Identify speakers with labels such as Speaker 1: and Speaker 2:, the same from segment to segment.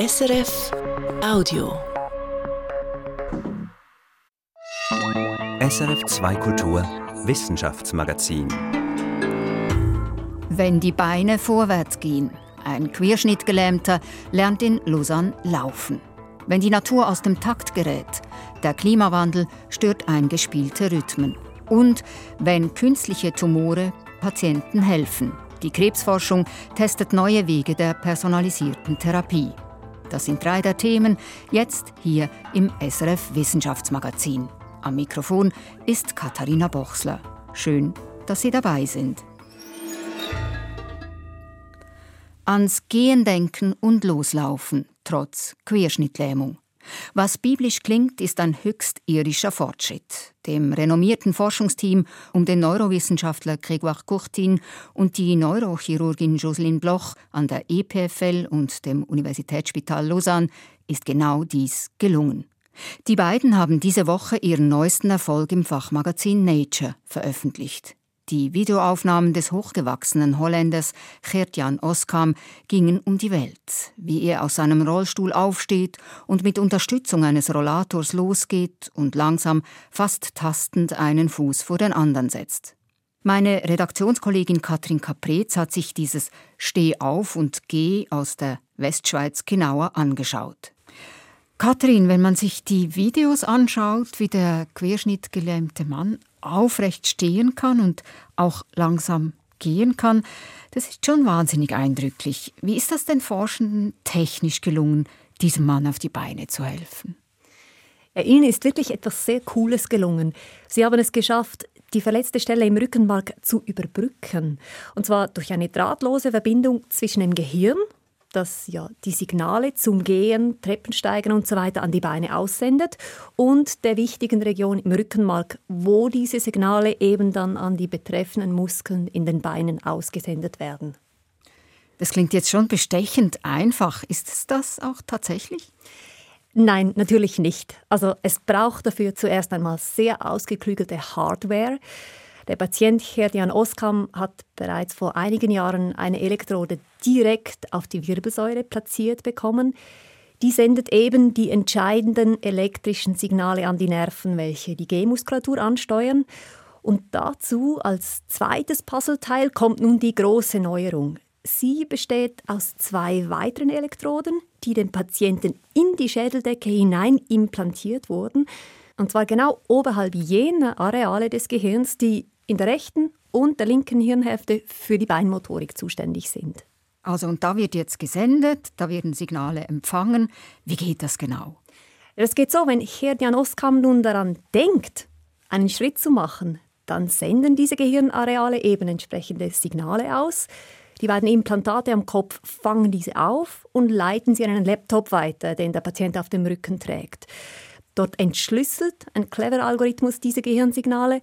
Speaker 1: SRF Audio.
Speaker 2: SRF 2 Kultur Wissenschaftsmagazin.
Speaker 3: Wenn die Beine vorwärts gehen. Ein Querschnittgelähmter lernt in Lausanne laufen. Wenn die Natur aus dem Takt gerät. Der Klimawandel stört eingespielte Rhythmen. Und wenn künstliche Tumore Patienten helfen. Die Krebsforschung testet neue Wege der personalisierten Therapie. Das sind drei der Themen, jetzt hier im SRF Wissenschaftsmagazin. Am Mikrofon ist Katharina Bochsler. Schön, dass Sie dabei sind. Ans Gehen denken und loslaufen, trotz Querschnittlähmung. Was biblisch klingt, ist ein höchst irdischer Fortschritt. Dem renommierten Forschungsteam um den Neurowissenschaftler Grégoire Courtin und die Neurochirurgin Jocelyn Bloch an der EPFL und dem Universitätsspital Lausanne ist genau dies gelungen. Die beiden haben diese Woche ihren neuesten Erfolg im Fachmagazin Nature veröffentlicht. Die Videoaufnahmen des hochgewachsenen Holländers Gert-Jan Oskam gingen um die Welt, wie er aus seinem Rollstuhl aufsteht und mit Unterstützung eines Rollators losgeht und langsam, fast tastend einen Fuß vor den anderen setzt. Meine Redaktionskollegin Katrin Caprez hat sich dieses Steh auf und geh aus der Westschweiz genauer angeschaut. Katrin, wenn man sich die Videos anschaut, wie der querschnittgelähmte Mann aufrecht stehen kann und auch langsam gehen kann, das ist schon wahnsinnig eindrücklich. Wie ist das den Forschenden technisch gelungen, diesem Mann auf die Beine zu helfen?
Speaker 4: Ja, Ihnen ist wirklich etwas sehr Cooles gelungen. Sie haben es geschafft, die verletzte Stelle im Rückenmark zu überbrücken. Und zwar durch eine drahtlose Verbindung zwischen dem Gehirn das ja die Signale zum Gehen, Treppensteigen und so weiter an die Beine aussendet und der wichtigen Region im Rückenmark, wo diese Signale eben dann an die betreffenden Muskeln in den Beinen ausgesendet werden.
Speaker 3: Das klingt jetzt schon bestechend einfach. Ist es das auch tatsächlich?
Speaker 4: Nein, natürlich nicht. Also es braucht dafür zuerst einmal sehr ausgeklügelte Hardware. Der Patient Herdian Oskam hat bereits vor einigen Jahren eine Elektrode direkt auf die Wirbelsäule platziert bekommen. Die sendet eben die entscheidenden elektrischen Signale an die Nerven, welche die Gehmuskulatur ansteuern. Und dazu als zweites Puzzleteil kommt nun die große Neuerung. Sie besteht aus zwei weiteren Elektroden, die dem Patienten in die Schädeldecke hinein implantiert wurden. Und zwar genau oberhalb jener Areale des Gehirns, die in der rechten und der linken Hirnhälfte für die Beinmotorik zuständig sind.
Speaker 3: Also und da wird jetzt gesendet, da werden Signale empfangen. Wie geht das genau?
Speaker 4: Es geht so, wenn Herdian Oskam nun daran denkt, einen Schritt zu machen, dann senden diese Gehirnareale eben entsprechende Signale aus. Die beiden Implantate am Kopf fangen diese auf und leiten sie an einen Laptop weiter, den der Patient auf dem Rücken trägt. Dort entschlüsselt ein cleverer Algorithmus diese Gehirnsignale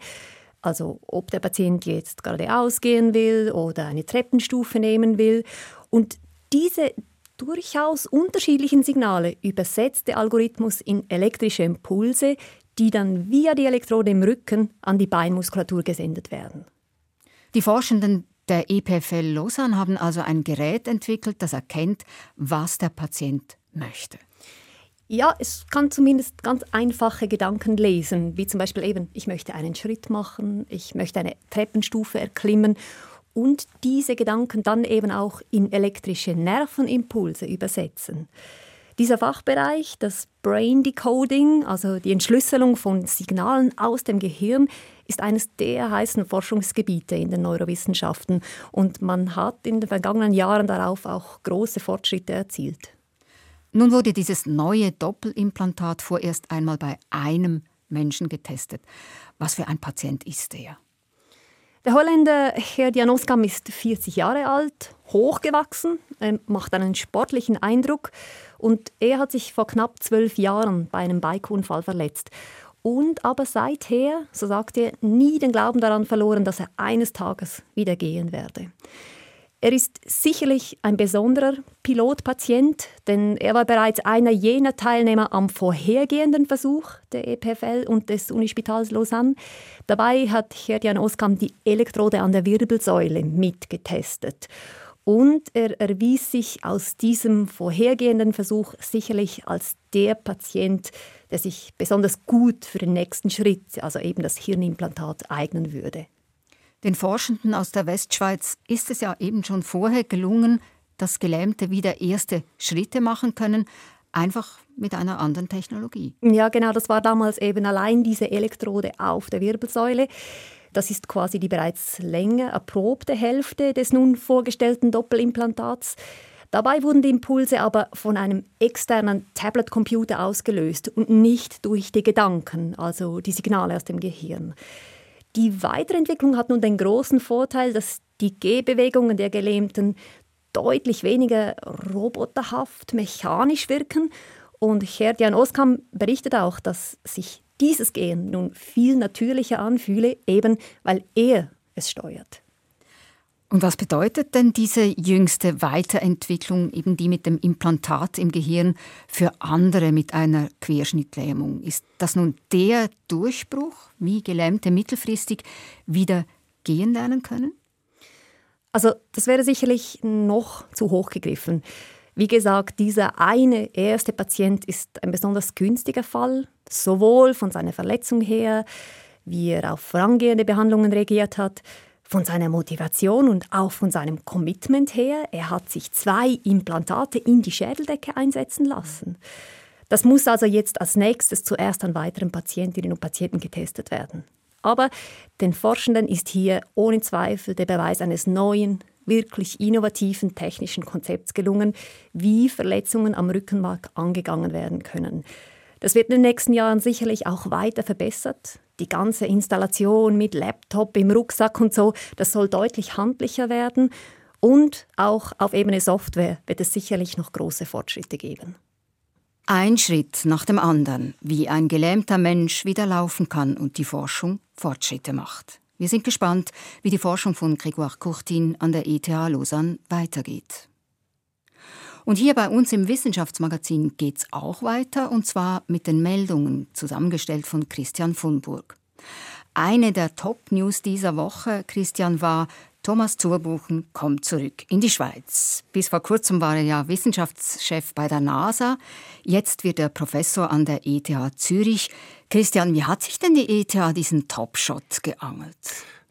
Speaker 4: also ob der Patient jetzt geradeaus gehen will oder eine Treppenstufe nehmen will. Und diese durchaus unterschiedlichen Signale übersetzt der Algorithmus in elektrische Impulse, die dann via die Elektrode im Rücken an die Beinmuskulatur gesendet werden.
Speaker 3: Die Forschenden der EPFL Lausanne haben also ein Gerät entwickelt, das erkennt, was der Patient möchte.
Speaker 4: Ja, es kann zumindest ganz einfache Gedanken lesen, wie zum Beispiel eben, ich möchte einen Schritt machen, ich möchte eine Treppenstufe erklimmen und diese Gedanken dann eben auch in elektrische Nervenimpulse übersetzen. Dieser Fachbereich, das Brain Decoding, also die Entschlüsselung von Signalen aus dem Gehirn, ist eines der heißen Forschungsgebiete in den Neurowissenschaften und man hat in den vergangenen Jahren darauf auch große Fortschritte erzielt.
Speaker 3: Nun wurde dieses neue Doppelimplantat vorerst einmal bei einem Menschen getestet. Was für ein Patient ist er?
Speaker 4: Der Holländer Herr Dianoskam ist 40 Jahre alt, hochgewachsen, macht einen sportlichen Eindruck und er hat sich vor knapp zwölf Jahren bei einem Bikeunfall verletzt. Und aber seither, so sagt er, nie den Glauben daran verloren, dass er eines Tages wieder gehen werde. Er ist sicherlich ein besonderer Pilotpatient, denn er war bereits einer jener Teilnehmer am vorhergehenden Versuch der EPFL und des Unispitals Lausanne. Dabei hat Herdian Oskam die Elektrode an der Wirbelsäule mitgetestet. Und er erwies sich aus diesem vorhergehenden Versuch sicherlich als der Patient, der sich besonders gut für den nächsten Schritt, also eben das Hirnimplantat, eignen würde.
Speaker 3: Den Forschenden aus der Westschweiz ist es ja eben schon vorher gelungen, dass Gelähmte wieder erste Schritte machen können, einfach mit einer anderen Technologie.
Speaker 4: Ja, genau, das war damals eben allein diese Elektrode auf der Wirbelsäule. Das ist quasi die bereits länger erprobte Hälfte des nun vorgestellten Doppelimplantats. Dabei wurden die Impulse aber von einem externen Tablet-Computer ausgelöst und nicht durch die Gedanken, also die Signale aus dem Gehirn. Die Weiterentwicklung hat nun den großen Vorteil, dass die Gehbewegungen der Gelähmten deutlich weniger roboterhaft, mechanisch wirken. Und Herdian Oskam berichtet auch, dass sich dieses Gehen nun viel natürlicher anfühle, eben weil er es steuert.
Speaker 3: Und was bedeutet denn diese jüngste Weiterentwicklung, eben die mit dem Implantat im Gehirn, für andere mit einer Querschnittlähmung? Ist das nun der Durchbruch, wie Gelähmte mittelfristig wieder gehen lernen können?
Speaker 4: Also das wäre sicherlich noch zu hoch gegriffen. Wie gesagt, dieser eine erste Patient ist ein besonders günstiger Fall, sowohl von seiner Verletzung her, wie er auf vorangehende Behandlungen reagiert hat, von seiner Motivation und auch von seinem Commitment her. Er hat sich zwei Implantate in die Schädeldecke einsetzen lassen. Das muss also jetzt als nächstes zuerst an weiteren Patientinnen und Patienten getestet werden. Aber den Forschenden ist hier ohne Zweifel der Beweis eines neuen, wirklich innovativen technischen Konzepts gelungen, wie Verletzungen am Rückenmark angegangen werden können. Das wird in den nächsten Jahren sicherlich auch weiter verbessert. Die ganze Installation mit Laptop im Rucksack und so, das soll deutlich handlicher werden. Und auch auf Ebene Software wird es sicherlich noch große Fortschritte geben.
Speaker 3: Ein Schritt nach dem anderen, wie ein gelähmter Mensch wieder laufen kann und die Forschung Fortschritte macht. Wir sind gespannt, wie die Forschung von Grégoire Courtin an der ETH Lausanne weitergeht. Und hier bei uns im Wissenschaftsmagazin geht es auch weiter, und zwar mit den Meldungen, zusammengestellt von Christian Funburg. Eine der Top-News dieser Woche, Christian, war, Thomas Zurbuchen kommt zurück in die Schweiz. Bis vor kurzem war er ja Wissenschaftschef bei der NASA. Jetzt wird er Professor an der ETH Zürich. Christian, wie hat sich denn die ETH diesen Top-Shot geangelt?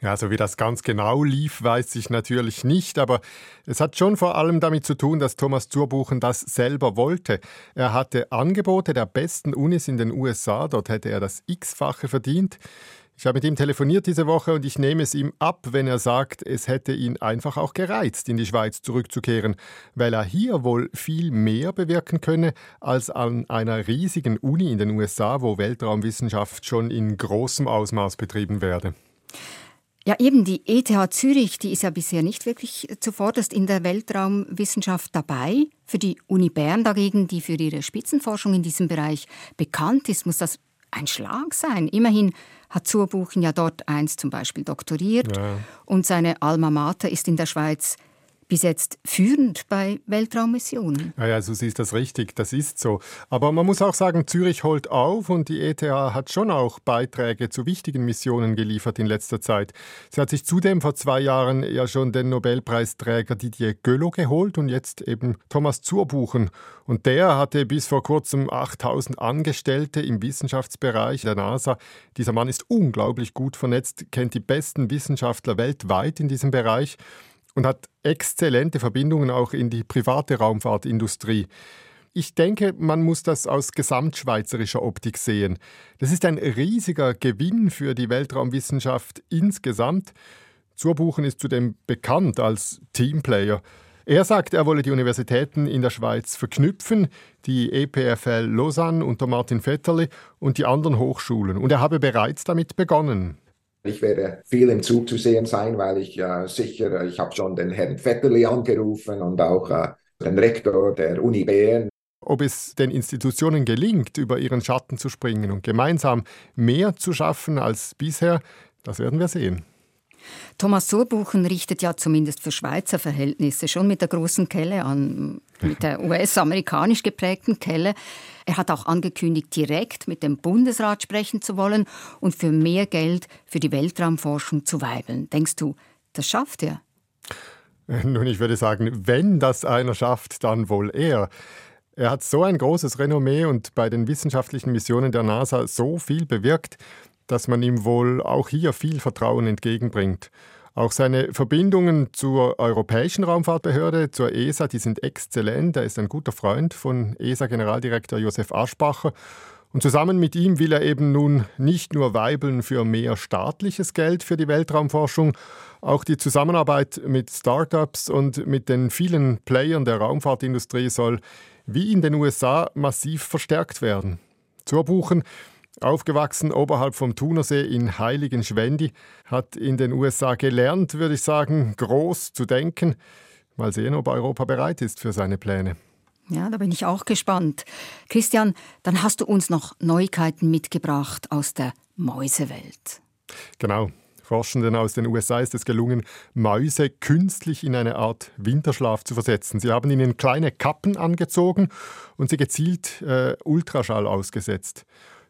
Speaker 5: Ja, so wie das ganz genau lief, weiß ich natürlich nicht, aber es hat schon vor allem damit zu tun, dass Thomas Zurbuchen das selber wollte. Er hatte Angebote der besten Unis in den USA, dort hätte er das X-fache verdient. Ich habe mit ihm telefoniert diese Woche und ich nehme es ihm ab, wenn er sagt, es hätte ihn einfach auch gereizt, in die Schweiz zurückzukehren, weil er hier wohl viel mehr bewirken könne als an einer riesigen Uni in den USA, wo Weltraumwissenschaft schon in großem Ausmaß betrieben werde.
Speaker 3: Ja, eben die ETH Zürich, die ist ja bisher nicht wirklich zuvorderst in der Weltraumwissenschaft dabei. Für die Uni Bern dagegen, die für ihre Spitzenforschung in diesem Bereich bekannt ist, muss das ein Schlag sein. Immerhin hat Zurbuchen ja dort eins zum Beispiel doktoriert ja. und seine Alma Mater ist in der Schweiz bis jetzt führend bei Weltraummissionen.
Speaker 5: Ja, ja, so siehst das richtig, das ist so. Aber man muss auch sagen, Zürich holt auf und die ETH hat schon auch Beiträge zu wichtigen Missionen geliefert in letzter Zeit. Sie hat sich zudem vor zwei Jahren ja schon den Nobelpreisträger Didier Göllo geholt und jetzt eben Thomas Zurbuchen. Und der hatte bis vor kurzem 8000 Angestellte im Wissenschaftsbereich der NASA. Dieser Mann ist unglaublich gut vernetzt, kennt die besten Wissenschaftler weltweit in diesem Bereich und hat exzellente Verbindungen auch in die private Raumfahrtindustrie. Ich denke, man muss das aus gesamtschweizerischer Optik sehen. Das ist ein riesiger Gewinn für die Weltraumwissenschaft insgesamt. Zurbuchen ist zudem bekannt als Teamplayer. Er sagt, er wolle die Universitäten in der Schweiz verknüpfen, die EPFL Lausanne unter Martin Vetterli und die anderen Hochschulen. Und er habe bereits damit begonnen.
Speaker 6: Ich werde viel im Zug zu sehen sein, weil ich äh, sicher, ich habe schon den Herrn Vetterli angerufen und auch äh, den Rektor der Uni Bern.
Speaker 5: Ob es den Institutionen gelingt, über ihren Schatten zu springen und gemeinsam mehr zu schaffen als bisher, das werden wir sehen.
Speaker 3: Thomas Surbuchen richtet ja zumindest für Schweizer Verhältnisse schon mit der großen Kelle an, mit der US-amerikanisch geprägten Kelle. Er hat auch angekündigt, direkt mit dem Bundesrat sprechen zu wollen und für mehr Geld für die Weltraumforschung zu weibeln. Denkst du, das schafft er?
Speaker 5: Nun, ich würde sagen, wenn das einer schafft, dann wohl er. Er hat so ein großes Renommee und bei den wissenschaftlichen Missionen der NASA so viel bewirkt, dass man ihm wohl auch hier viel Vertrauen entgegenbringt. Auch seine Verbindungen zur Europäischen Raumfahrtbehörde, zur ESA, die sind exzellent. Er ist ein guter Freund von ESA-Generaldirektor Josef Aschbacher. Und zusammen mit ihm will er eben nun nicht nur weibeln für mehr staatliches Geld für die Weltraumforschung, auch die Zusammenarbeit mit Startups und mit den vielen Playern der Raumfahrtindustrie soll wie in den USA massiv verstärkt werden. Zurbuchen Aufgewachsen oberhalb vom Thunersee in Heiligenschwendi, hat in den USA gelernt, würde ich sagen, groß zu denken. Mal sehen, ob Europa bereit ist für seine Pläne.
Speaker 3: Ja, da bin ich auch gespannt. Christian, dann hast du uns noch Neuigkeiten mitgebracht aus der Mäusewelt.
Speaker 5: Genau. Forschenden aus den USA ist es gelungen, Mäuse künstlich in eine Art Winterschlaf zu versetzen. Sie haben ihnen kleine Kappen angezogen und sie gezielt äh, Ultraschall ausgesetzt.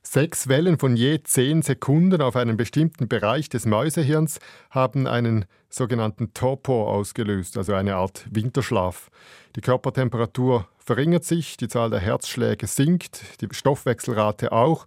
Speaker 5: Sechs Wellen von je zehn Sekunden auf einen bestimmten Bereich des Mäusehirns haben einen sogenannten Torpor ausgelöst, also eine Art Winterschlaf. Die Körpertemperatur verringert sich, die Zahl der Herzschläge sinkt, die Stoffwechselrate auch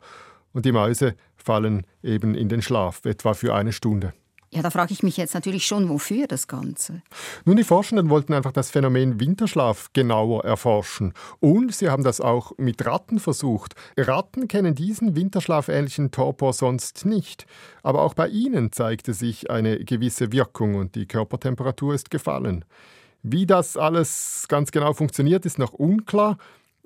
Speaker 5: und die Mäuse fallen eben in den Schlaf, etwa für eine Stunde.
Speaker 3: Ja, da frage ich mich jetzt natürlich schon, wofür das Ganze?
Speaker 5: Nun, die Forschenden wollten einfach das Phänomen Winterschlaf genauer erforschen. Und sie haben das auch mit Ratten versucht. Ratten kennen diesen winterschlafähnlichen Torpor sonst nicht. Aber auch bei ihnen zeigte sich eine gewisse Wirkung und die Körpertemperatur ist gefallen. Wie das alles ganz genau funktioniert, ist noch unklar.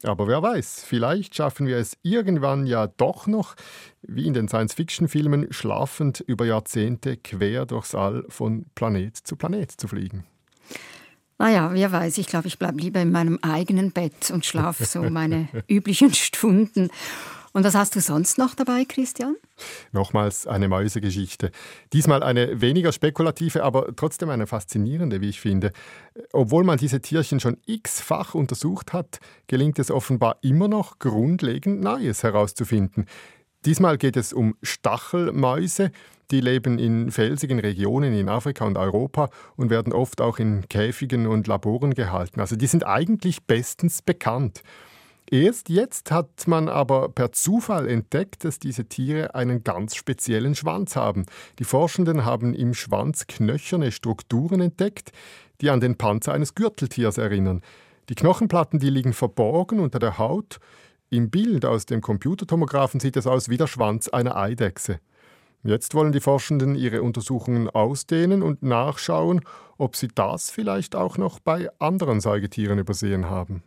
Speaker 5: Aber wer weiß, vielleicht schaffen wir es irgendwann ja doch noch, wie in den Science-Fiction-Filmen, schlafend über Jahrzehnte quer durchs All von Planet zu Planet zu fliegen.
Speaker 3: Naja, wer weiß, ich glaube, ich bleibe lieber in meinem eigenen Bett und schlafe so meine üblichen Stunden. Und was hast du sonst noch dabei, Christian?
Speaker 5: Nochmals eine Mäusegeschichte. Diesmal eine weniger spekulative, aber trotzdem eine faszinierende, wie ich finde. Obwohl man diese Tierchen schon x-fach untersucht hat, gelingt es offenbar immer noch grundlegend Neues herauszufinden. Diesmal geht es um Stachelmäuse. Die leben in felsigen Regionen in Afrika und Europa und werden oft auch in Käfigen und Laboren gehalten. Also die sind eigentlich bestens bekannt. Erst jetzt hat man aber per Zufall entdeckt, dass diese Tiere einen ganz speziellen Schwanz haben. Die Forschenden haben im Schwanz knöcherne Strukturen entdeckt, die an den Panzer eines Gürteltiers erinnern. Die Knochenplatten, die liegen verborgen unter der Haut. Im Bild aus dem Computertomographen sieht es aus wie der Schwanz einer Eidechse. Jetzt wollen die Forschenden ihre Untersuchungen ausdehnen und nachschauen, ob sie das vielleicht auch noch bei anderen Säugetieren übersehen haben.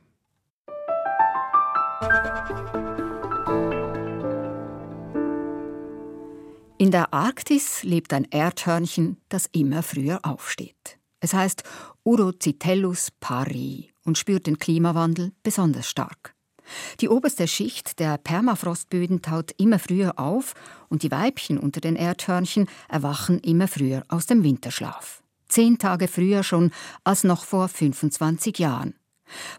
Speaker 3: In der Arktis lebt ein Erdhörnchen, das immer früher aufsteht. Es heißt Urocitellus pari und spürt den Klimawandel besonders stark. Die oberste Schicht der Permafrostböden taut immer früher auf und die Weibchen unter den Erdhörnchen erwachen immer früher aus dem Winterschlaf. Zehn Tage früher schon als noch vor 25 Jahren.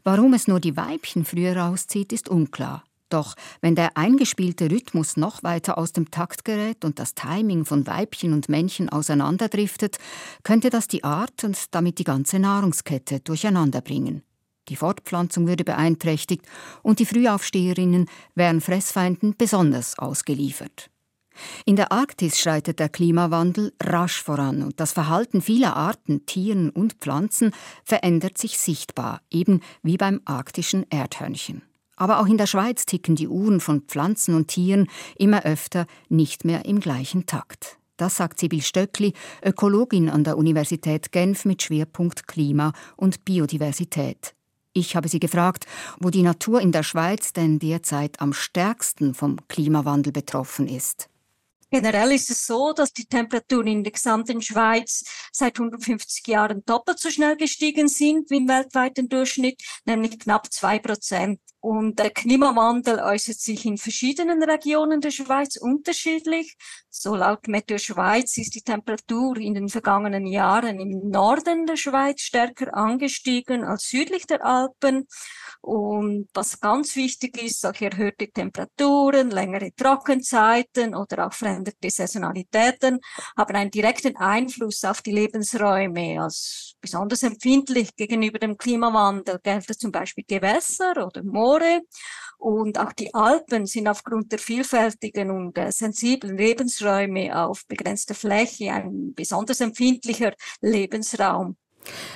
Speaker 3: Warum es nur die Weibchen früher rauszieht, ist unklar. Doch wenn der eingespielte Rhythmus noch weiter aus dem Takt gerät und das Timing von Weibchen und Männchen auseinanderdriftet, könnte das die Art und damit die ganze Nahrungskette durcheinanderbringen. Die Fortpflanzung würde beeinträchtigt und die Frühaufsteherinnen wären Fressfeinden besonders ausgeliefert. In der Arktis schreitet der Klimawandel rasch voran und das Verhalten vieler Arten, Tieren und Pflanzen verändert sich sichtbar, eben wie beim arktischen Erdhörnchen. Aber auch in der Schweiz ticken die Uhren von Pflanzen und Tieren immer öfter nicht mehr im gleichen Takt. Das sagt Sibyl Stöckli, Ökologin an der Universität Genf mit Schwerpunkt Klima und Biodiversität. Ich habe sie gefragt, wo die Natur in der Schweiz denn derzeit am stärksten vom Klimawandel betroffen ist.
Speaker 7: Generell ist es so, dass die Temperaturen in der gesamten Schweiz seit 150 Jahren doppelt so schnell gestiegen sind wie im weltweiten Durchschnitt, nämlich knapp zwei Prozent. Und der Klimawandel äußert sich in verschiedenen Regionen der Schweiz unterschiedlich. So laut Meteo Schweiz ist die Temperatur in den vergangenen Jahren im Norden der Schweiz stärker angestiegen als südlich der Alpen. Und was ganz wichtig ist, solche erhöhte Temperaturen, längere Trockenzeiten oder auch veränderte Saisonalitäten haben einen direkten Einfluss auf die Lebensräume. Als besonders empfindlich gegenüber dem Klimawandel gelten zum Beispiel Gewässer oder Moore. Und auch die Alpen sind aufgrund der vielfältigen und äh, sensiblen Lebensräume auf begrenzter Fläche ein besonders empfindlicher Lebensraum.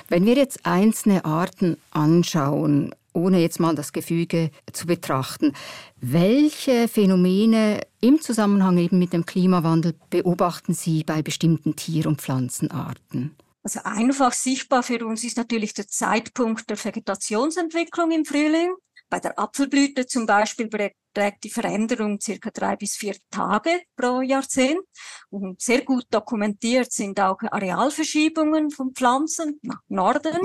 Speaker 3: Wenn wir jetzt einzelne Arten anschauen, ohne jetzt mal das Gefüge zu betrachten, welche Phänomene im Zusammenhang eben mit dem Klimawandel beobachten Sie bei bestimmten Tier- und Pflanzenarten?
Speaker 7: Also einfach sichtbar für uns ist natürlich der Zeitpunkt der Vegetationsentwicklung im Frühling. Bei der Apfelblüte zum Beispiel beträgt die Veränderung circa drei bis vier Tage pro Jahrzehnt. Und sehr gut dokumentiert sind auch Arealverschiebungen von Pflanzen nach Norden.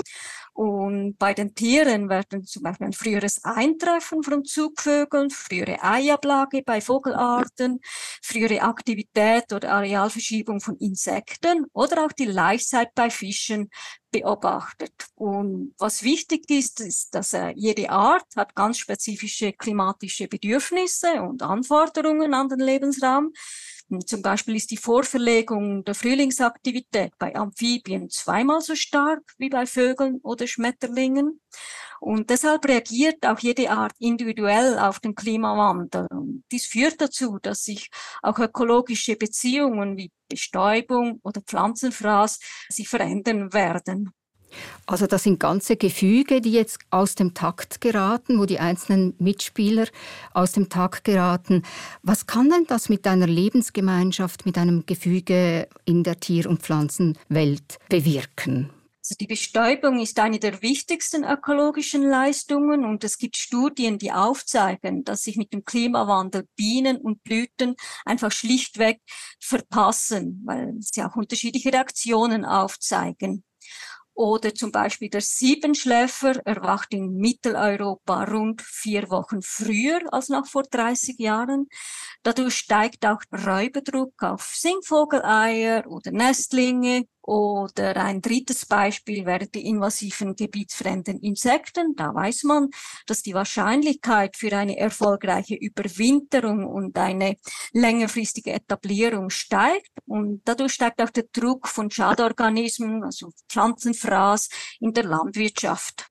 Speaker 7: Und bei den Tieren werden zum Beispiel ein früheres Eintreffen von Zugvögeln, frühere Eiablage bei Vogelarten, frühere Aktivität oder Arealverschiebung von Insekten oder auch die Laichzeit bei Fischen beobachtet. Und was wichtig ist, ist, dass äh, jede Art hat ganz spezifische klimatische Bedürfnisse und Anforderungen an den Lebensraum. Zum Beispiel ist die Vorverlegung der Frühlingsaktivität bei Amphibien zweimal so stark wie bei Vögeln oder Schmetterlingen. Und deshalb reagiert auch jede Art individuell auf den Klimawandel. Und dies führt dazu, dass sich auch ökologische Beziehungen wie Bestäubung oder Pflanzenfraß sich verändern werden.
Speaker 3: Also das sind ganze Gefüge, die jetzt aus dem Takt geraten, wo die einzelnen Mitspieler aus dem Takt geraten. Was kann denn das mit einer Lebensgemeinschaft, mit einem Gefüge in der Tier- und Pflanzenwelt bewirken?
Speaker 7: Also die Bestäubung ist eine der wichtigsten ökologischen Leistungen und es gibt Studien, die aufzeigen, dass sich mit dem Klimawandel Bienen und Blüten einfach schlichtweg verpassen, weil sie auch unterschiedliche Reaktionen aufzeigen. Oder zum Beispiel der Siebenschläfer erwacht in Mitteleuropa rund vier Wochen früher als noch vor 30 Jahren. Dadurch steigt auch Räuberdruck auf Singvogeleier oder Nestlinge. Oder ein drittes Beispiel wären die invasiven gebietsfremden Insekten. Da weiß man, dass die Wahrscheinlichkeit für eine erfolgreiche Überwinterung und eine längerfristige Etablierung steigt. Und dadurch steigt auch der Druck von Schadorganismen, also Pflanzenfraß in der Landwirtschaft.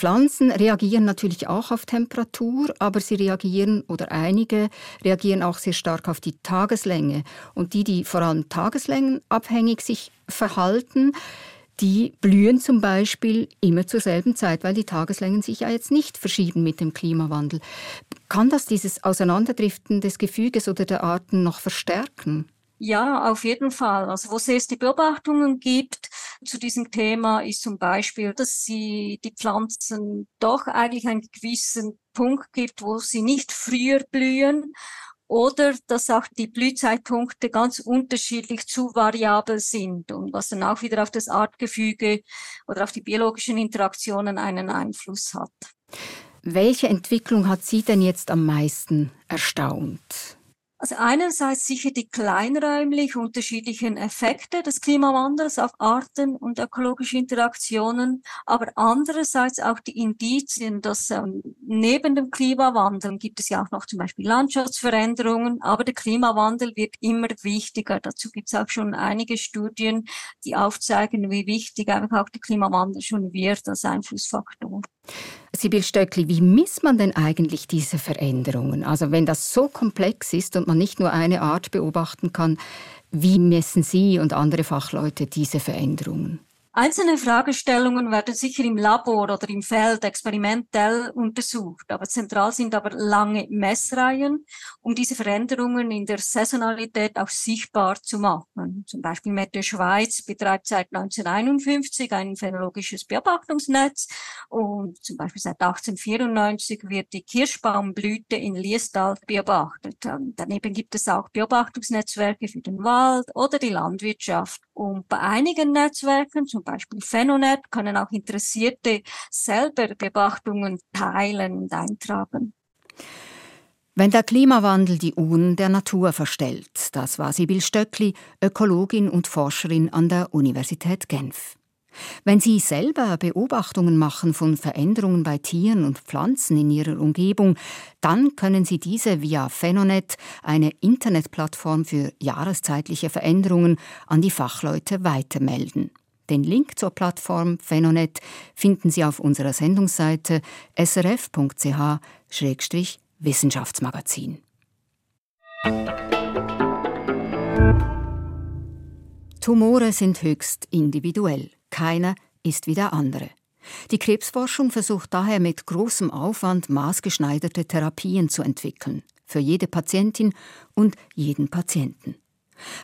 Speaker 3: Pflanzen reagieren natürlich auch auf Temperatur, aber sie reagieren oder einige reagieren auch sehr stark auf die Tageslänge. Und die, die vor allem tageslängenabhängig sich verhalten, die blühen zum Beispiel immer zur selben Zeit, weil die Tageslängen sich ja jetzt nicht verschieben mit dem Klimawandel. Kann das dieses Auseinanderdriften des Gefüges oder der Arten noch verstärken?
Speaker 7: Ja, auf jeden Fall. Also wo es erste Beobachtungen gibt zu diesem Thema, ist zum Beispiel, dass sie die Pflanzen doch eigentlich einen gewissen Punkt gibt, wo sie nicht früher blühen oder dass auch die Blühzeitpunkte ganz unterschiedlich zu variabel sind und was dann auch wieder auf das Artgefüge oder auf die biologischen Interaktionen einen Einfluss hat.
Speaker 3: Welche Entwicklung hat Sie denn jetzt am meisten erstaunt?
Speaker 7: Also einerseits sicher die kleinräumlich unterschiedlichen Effekte des Klimawandels auf Arten und ökologische Interaktionen, aber andererseits auch die Indizien, dass ähm, neben dem Klimawandel gibt es ja auch noch zum Beispiel Landschaftsveränderungen, aber der Klimawandel wird immer wichtiger. Dazu gibt es auch schon einige Studien, die aufzeigen, wie wichtig einfach auch der Klimawandel schon wird als Einflussfaktor.
Speaker 3: Sibyl Stöckli, wie misst man denn eigentlich diese Veränderungen? Also wenn das so komplex ist und man nicht nur eine Art beobachten kann, wie messen Sie und andere Fachleute diese Veränderungen?
Speaker 7: Einzelne Fragestellungen werden sicher im Labor oder im Feld experimentell untersucht, aber zentral sind aber lange Messreihen, um diese Veränderungen in der Saisonalität auch sichtbar zu machen. Zum Beispiel Meteo Schweiz betreibt seit 1951 ein phänologisches Beobachtungsnetz und zum Beispiel seit 1894 wird die Kirschbaumblüte in Liestal beobachtet. Daneben gibt es auch Beobachtungsnetzwerke für den Wald oder die Landwirtschaft. Und bei einigen Netzwerken, zum Beispiel Phenonet, können auch Interessierte selber Beobachtungen teilen und eintragen.
Speaker 3: Wenn der Klimawandel die Uhren der Natur verstellt, das war Sibyl Stöckli, Ökologin und Forscherin an der Universität Genf. Wenn Sie selber Beobachtungen machen von Veränderungen bei Tieren und Pflanzen in Ihrer Umgebung, dann können Sie diese via Phenonet, eine Internetplattform für jahreszeitliche Veränderungen, an die Fachleute weitermelden. Den Link zur Plattform Phenonet finden Sie auf unserer Sendungsseite srf.ch-wissenschaftsmagazin. Tumore sind höchst individuell. Keiner ist wie der andere. Die Krebsforschung versucht daher mit großem Aufwand maßgeschneiderte Therapien zu entwickeln, für jede Patientin und jeden Patienten.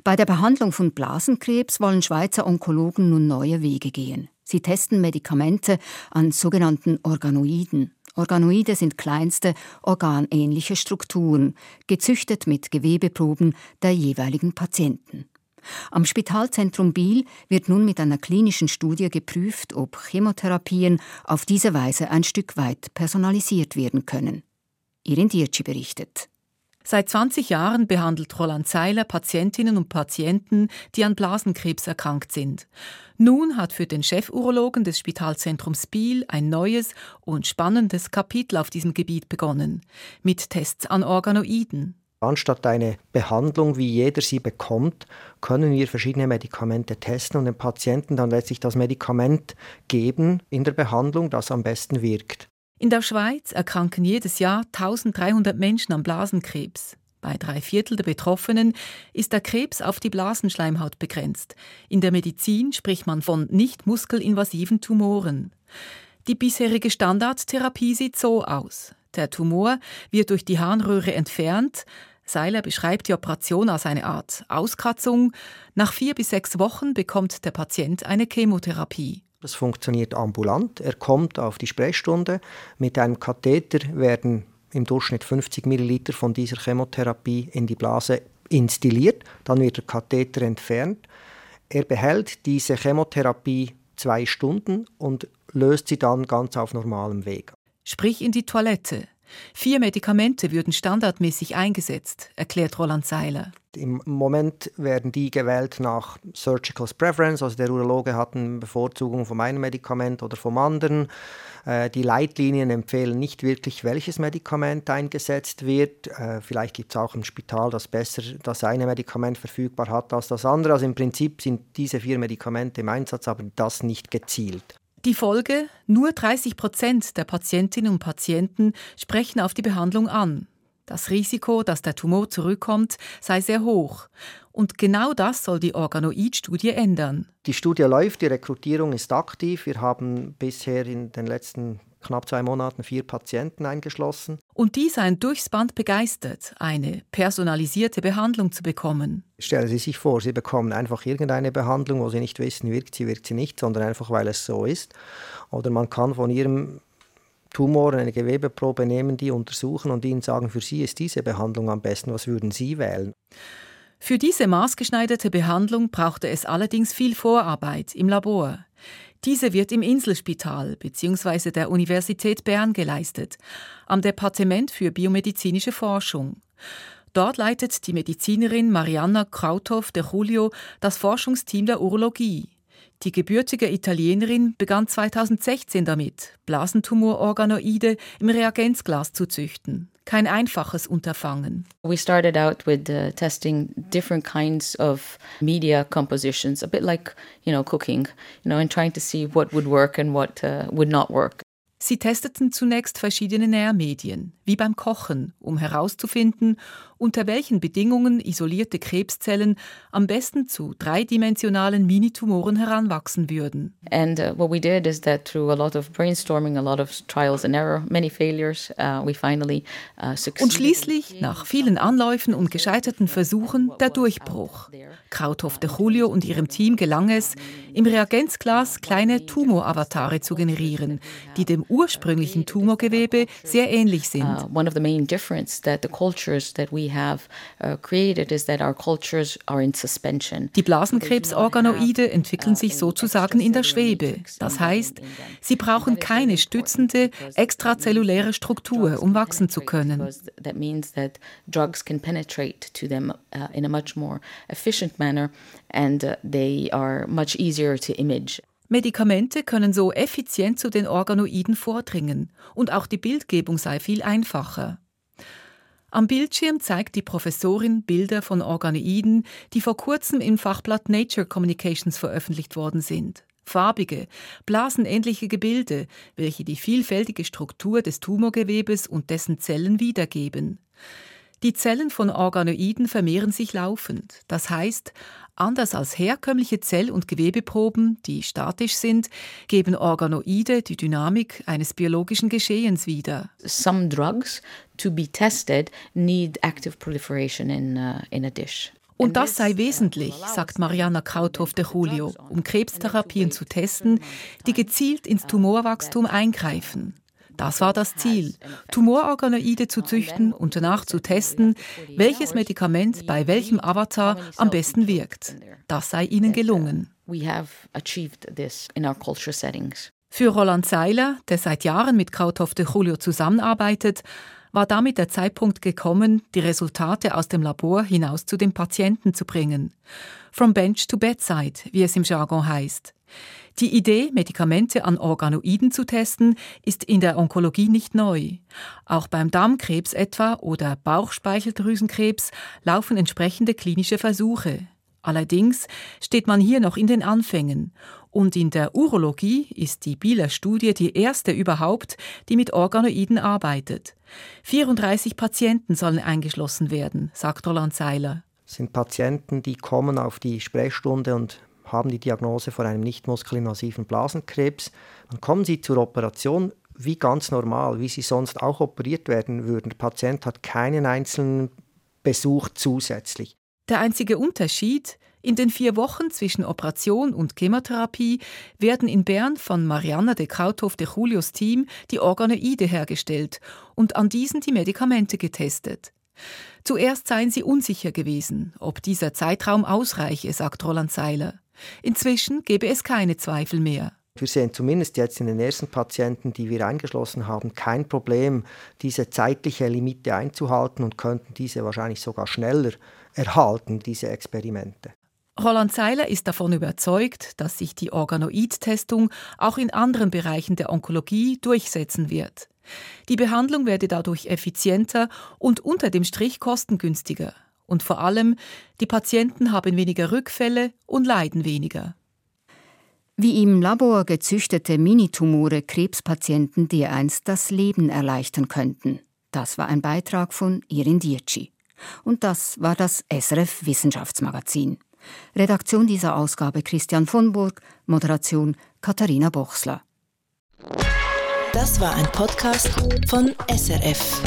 Speaker 3: Bei der Behandlung von Blasenkrebs wollen Schweizer Onkologen nun neue Wege gehen. Sie testen Medikamente an sogenannten Organoiden. Organoide sind kleinste organähnliche Strukturen, gezüchtet mit Gewebeproben der jeweiligen Patienten. Am Spitalzentrum Biel wird nun mit einer klinischen Studie geprüft, ob Chemotherapien auf diese Weise ein Stück weit personalisiert werden können. Irin Dirci berichtet.
Speaker 8: Seit 20 Jahren behandelt Roland Seiler Patientinnen und Patienten, die an Blasenkrebs erkrankt sind. Nun hat für den Chefurologen des Spitalzentrums Biel ein neues und spannendes Kapitel auf diesem Gebiet begonnen, mit Tests an Organoiden.
Speaker 9: Anstatt eine Behandlung, wie jeder sie bekommt, können wir verschiedene Medikamente testen und dem Patienten dann letztlich das Medikament geben in der Behandlung, das am besten wirkt.
Speaker 8: In der Schweiz erkranken jedes Jahr 1300 Menschen an Blasenkrebs. Bei drei Viertel der Betroffenen ist der Krebs auf die Blasenschleimhaut begrenzt. In der Medizin spricht man von nicht muskelinvasiven Tumoren. Die bisherige Standardtherapie sieht so aus. Der Tumor wird durch die Harnröhre entfernt. Seiler beschreibt die Operation als eine Art Auskratzung. Nach vier bis sechs Wochen bekommt der Patient eine Chemotherapie.
Speaker 9: Das funktioniert ambulant. Er kommt auf die Sprechstunde. Mit einem Katheter werden im Durchschnitt 50 Milliliter von dieser Chemotherapie in die Blase instilliert. Dann wird der Katheter entfernt. Er behält diese Chemotherapie zwei Stunden und löst sie dann ganz auf normalem Weg
Speaker 8: sprich in die Toilette. Vier Medikamente würden standardmäßig eingesetzt, erklärt Roland Seiler.
Speaker 9: Im Moment werden die gewählt nach Surgical Preference, also der Urologe hat eine Bevorzugung vom einen Medikament oder vom anderen. Äh, die Leitlinien empfehlen nicht wirklich, welches Medikament eingesetzt wird. Äh, vielleicht gibt es auch im Spital, das besser das eine Medikament verfügbar hat als das andere. Also im Prinzip sind diese vier Medikamente im Einsatz, aber das nicht gezielt.
Speaker 8: Die Folge? Nur 30 Prozent der Patientinnen und Patienten sprechen auf die Behandlung an. Das Risiko, dass der Tumor zurückkommt, sei sehr hoch. Und genau das soll die Organoid-Studie ändern.
Speaker 9: Die Studie läuft, die Rekrutierung ist aktiv. Wir haben bisher in den letzten knapp zwei Monaten vier Patienten eingeschlossen.
Speaker 8: Und die seien durchs Band begeistert, eine personalisierte Behandlung zu bekommen.
Speaker 9: Stellen Sie sich vor, Sie bekommen einfach irgendeine Behandlung, wo Sie nicht wissen, wirkt sie, wirkt sie nicht, sondern einfach, weil es so ist. Oder man kann von Ihrem Tumor eine Gewebeprobe nehmen, die untersuchen und Ihnen sagen, für Sie ist diese Behandlung am besten, was würden Sie wählen?
Speaker 8: Für diese maßgeschneiderte Behandlung brauchte es allerdings viel Vorarbeit im Labor. Diese wird im Inselspital bzw. der Universität Bern geleistet, am Departement für biomedizinische Forschung. Dort leitet die Medizinerin Marianna Krauthoff de Julio das Forschungsteam der Urologie. Die gebürtige Italienerin begann 2016 damit, Blasentumororganoide im Reagenzglas zu züchten. Kein einfaches Unterfangen.
Speaker 1: We started out with uh, testing different kinds of media compositions, a bit like, you know, cooking, you know, and trying to see what would work and what uh, would not work.
Speaker 8: Sie testeten zunächst verschiedene Nährmedien, wie beim Kochen, um herauszufinden, unter welchen Bedingungen isolierte Krebszellen am besten zu dreidimensionalen Minitumoren heranwachsen würden.
Speaker 1: And uh, what we did is that through a lot of brainstorming, a lot of trials and error, many failures, uh, we finally uh, succeeded.
Speaker 8: Und schließlich, nach vielen Anläufen und gescheiterten Versuchen, der Durchbruch. Krauthoff de Julio und ihrem Team gelang es, im Reagenzglas kleine Tumoravatare zu generieren, die dem ursprünglichen Tumorgewebe sehr ähnlich sind. Uh,
Speaker 1: one of the main difference that the cultures that we have uh, created is that our cultures are in suspension.
Speaker 8: Die Blasenkrebsorganoide entwickeln sich sozusagen in der Schwebe. Das heißt, sie brauchen keine stützende extrazelluläre Struktur, um wachsen zu können.
Speaker 1: That means that drugs can penetrate to them in a much more efficient manner and they are much easier to image.
Speaker 8: Medikamente können so effizient zu den Organoiden vordringen und auch die Bildgebung sei viel einfacher. Am Bildschirm zeigt die Professorin Bilder von Organoiden, die vor kurzem im Fachblatt Nature Communications veröffentlicht worden sind. Farbige, blasenähnliche Gebilde, welche die vielfältige Struktur des Tumorgewebes und dessen Zellen wiedergeben. Die Zellen von Organoiden vermehren sich laufend. Das heißt, Anders als herkömmliche Zell- und Gewebeproben, die statisch sind, geben Organoide die Dynamik eines biologischen Geschehens wieder.
Speaker 1: Some drugs to be tested need active proliferation in, uh, in a dish.
Speaker 8: Und das sei wesentlich, sagt Mariana Krauthoff de Julio, um Krebstherapien zu testen, die gezielt ins Tumorwachstum eingreifen. Das war das Ziel, Tumororganoide zu züchten und danach zu testen, welches Medikament bei welchem Avatar am besten wirkt. Das sei ihnen gelungen. Für Roland Seiler, der seit Jahren mit Krauthoff de Julio zusammenarbeitet, war damit der Zeitpunkt gekommen, die Resultate aus dem Labor hinaus zu den Patienten zu bringen. From bench to bedside, wie es im Jargon heißt. Die Idee, Medikamente an Organoiden zu testen, ist in der Onkologie nicht neu. Auch beim Darmkrebs etwa oder Bauchspeicheldrüsenkrebs laufen entsprechende klinische Versuche. Allerdings steht man hier noch in den Anfängen. Und in der Urologie ist die Bieler Studie die erste überhaupt, die mit Organoiden arbeitet. 34 Patienten sollen eingeschlossen werden, sagt Roland Seiler.
Speaker 9: Sind Patienten, die kommen auf die Sprechstunde und haben die Diagnose von einem nicht muskelinvasiven Blasenkrebs. Dann kommen sie zur Operation wie ganz normal, wie sie sonst auch operiert werden würden. Der Patient hat keinen einzelnen Besuch zusätzlich.
Speaker 8: Der einzige Unterschied, in den vier Wochen zwischen Operation und Chemotherapie werden in Bern von Mariana de Krauthof de Julios Team die Organoide hergestellt und an diesen die Medikamente getestet. Zuerst seien sie unsicher gewesen, ob dieser Zeitraum ausreiche, sagt Roland Seiler. Inzwischen gebe es keine Zweifel mehr.
Speaker 9: Wir sehen zumindest jetzt in den ersten Patienten, die wir eingeschlossen haben, kein Problem, diese zeitliche Limite einzuhalten und könnten diese wahrscheinlich sogar schneller erhalten, diese Experimente.
Speaker 8: Roland Seiler ist davon überzeugt, dass sich die Organoid-Testung auch in anderen Bereichen der Onkologie durchsetzen wird. Die Behandlung werde dadurch effizienter und unter dem Strich kostengünstiger. Und vor allem, die Patienten haben weniger Rückfälle und leiden weniger.
Speaker 3: Wie im Labor gezüchtete Minitumore Krebspatienten dereinst das Leben erleichtern könnten. Das war ein Beitrag von Irin Dietschi. Und das war das SRF Wissenschaftsmagazin. Redaktion dieser Ausgabe Christian von Burg, Moderation Katharina Bochsler.
Speaker 10: Das war ein Podcast von SRF.